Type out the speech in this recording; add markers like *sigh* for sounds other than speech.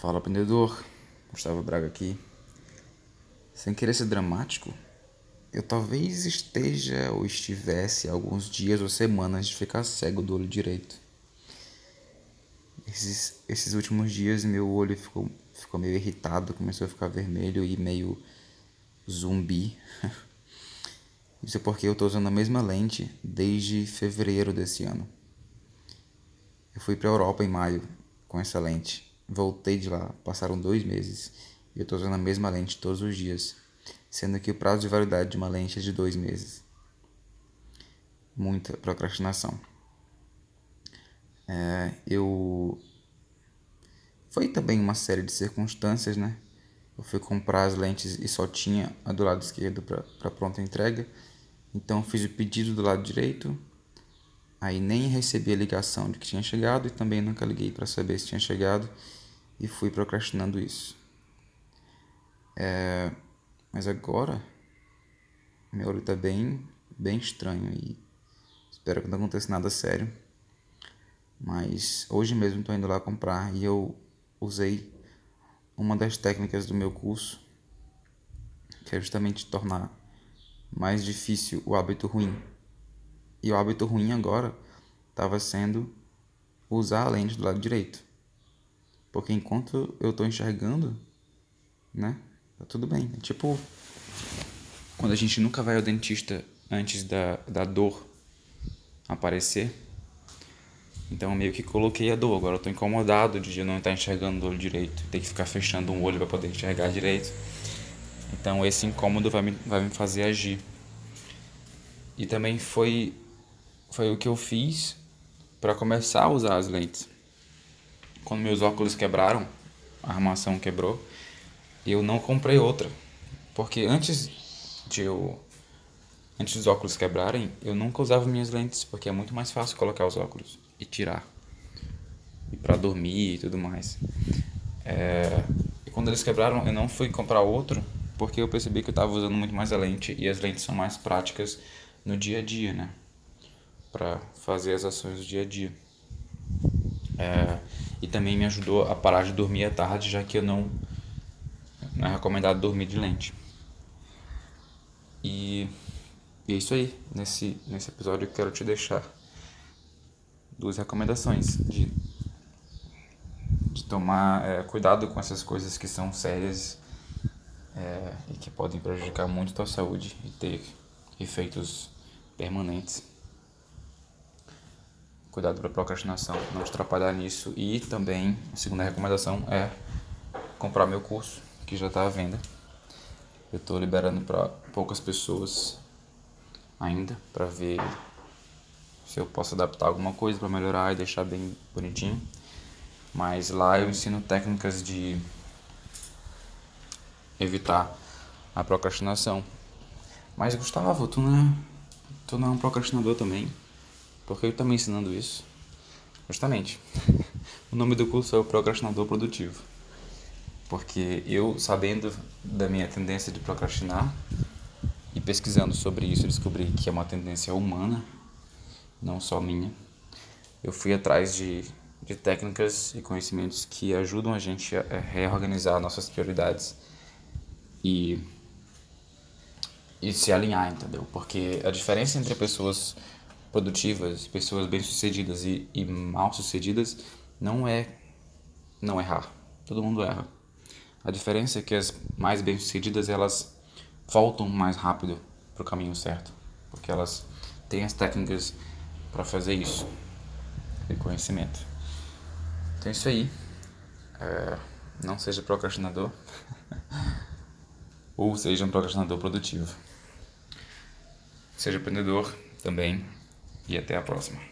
Fala, aprendedor. Gustavo Braga aqui. Sem querer ser dramático, eu talvez esteja ou estivesse alguns dias ou semanas de ficar cego do olho direito. Esses, esses últimos dias meu olho ficou, ficou meio irritado, começou a ficar vermelho e meio zumbi. *laughs* Isso é porque eu estou usando a mesma lente desde fevereiro desse ano. Eu fui para a Europa em maio com essa lente Voltei de lá, passaram dois meses e eu estou usando a mesma lente todos os dias, sendo que o prazo de validade de uma lente é de dois meses. Muita procrastinação. É, eu. Foi também uma série de circunstâncias, né? Eu fui comprar as lentes e só tinha a do lado esquerdo para pronta entrega. Então fiz o pedido do lado direito. Aí nem recebi a ligação de que tinha chegado e também nunca liguei para saber se tinha chegado e fui procrastinando isso. É, mas agora meu olho está bem, bem estranho e espero que não aconteça nada sério. Mas hoje mesmo estou indo lá comprar e eu usei uma das técnicas do meu curso, que é justamente tornar mais difícil o hábito ruim. E o hábito ruim agora estava sendo usar a lente do lado direito. Porque enquanto eu tô enxergando, né? Tá tudo bem. É tipo quando a gente nunca vai ao dentista antes da, da dor aparecer. Então meio que coloquei a dor. Agora eu tô incomodado de não estar enxergando o olho direito. Ter que ficar fechando um olho para poder enxergar direito. Então esse incômodo vai me, vai me fazer agir. E também foi, foi o que eu fiz para começar a usar as lentes quando meus óculos quebraram, a armação quebrou, eu não comprei outra. Porque antes de eu antes dos óculos quebrarem, eu nunca usava minhas lentes, porque é muito mais fácil colocar os óculos e tirar. E para dormir e tudo mais. É, e quando eles quebraram, eu não fui comprar outro, porque eu percebi que eu estava usando muito mais a lente e as lentes são mais práticas no dia a dia, né? Para fazer as ações do dia a dia. É, e também me ajudou a parar de dormir à tarde, já que eu não, não é recomendado dormir de lente. E, e é isso aí. Nesse, nesse episódio eu quero te deixar duas recomendações de, de tomar é, cuidado com essas coisas que são sérias é, e que podem prejudicar muito a tua saúde e ter efeitos permanentes cuidado para procrastinação, não te atrapalhar nisso. E também, a segunda recomendação é comprar meu curso, que já está à venda. Eu estou liberando para poucas pessoas ainda, para ver se eu posso adaptar alguma coisa para melhorar e deixar bem bonitinho. Mas lá eu ensino técnicas de evitar a procrastinação. Mas Gustavo, tu não é, tu não é um procrastinador também? Porque eu também ensinando isso. Justamente. *laughs* o nome do curso é o Procrastinador Produtivo. Porque eu, sabendo da minha tendência de procrastinar e pesquisando sobre isso, descobri que é uma tendência humana, não só minha. Eu fui atrás de, de técnicas e conhecimentos que ajudam a gente a reorganizar nossas prioridades e, e se alinhar, entendeu? Porque a diferença entre pessoas produtivas, pessoas bem-sucedidas e, e mal-sucedidas, não é não errar. Todo mundo erra. A diferença é que as mais bem-sucedidas, elas voltam mais rápido para o caminho certo, porque elas têm as técnicas para fazer isso, e conhecimento. Então é isso aí. É, não seja procrastinador, *laughs* ou seja um procrastinador produtivo. Seja empreendedor também e até a próxima.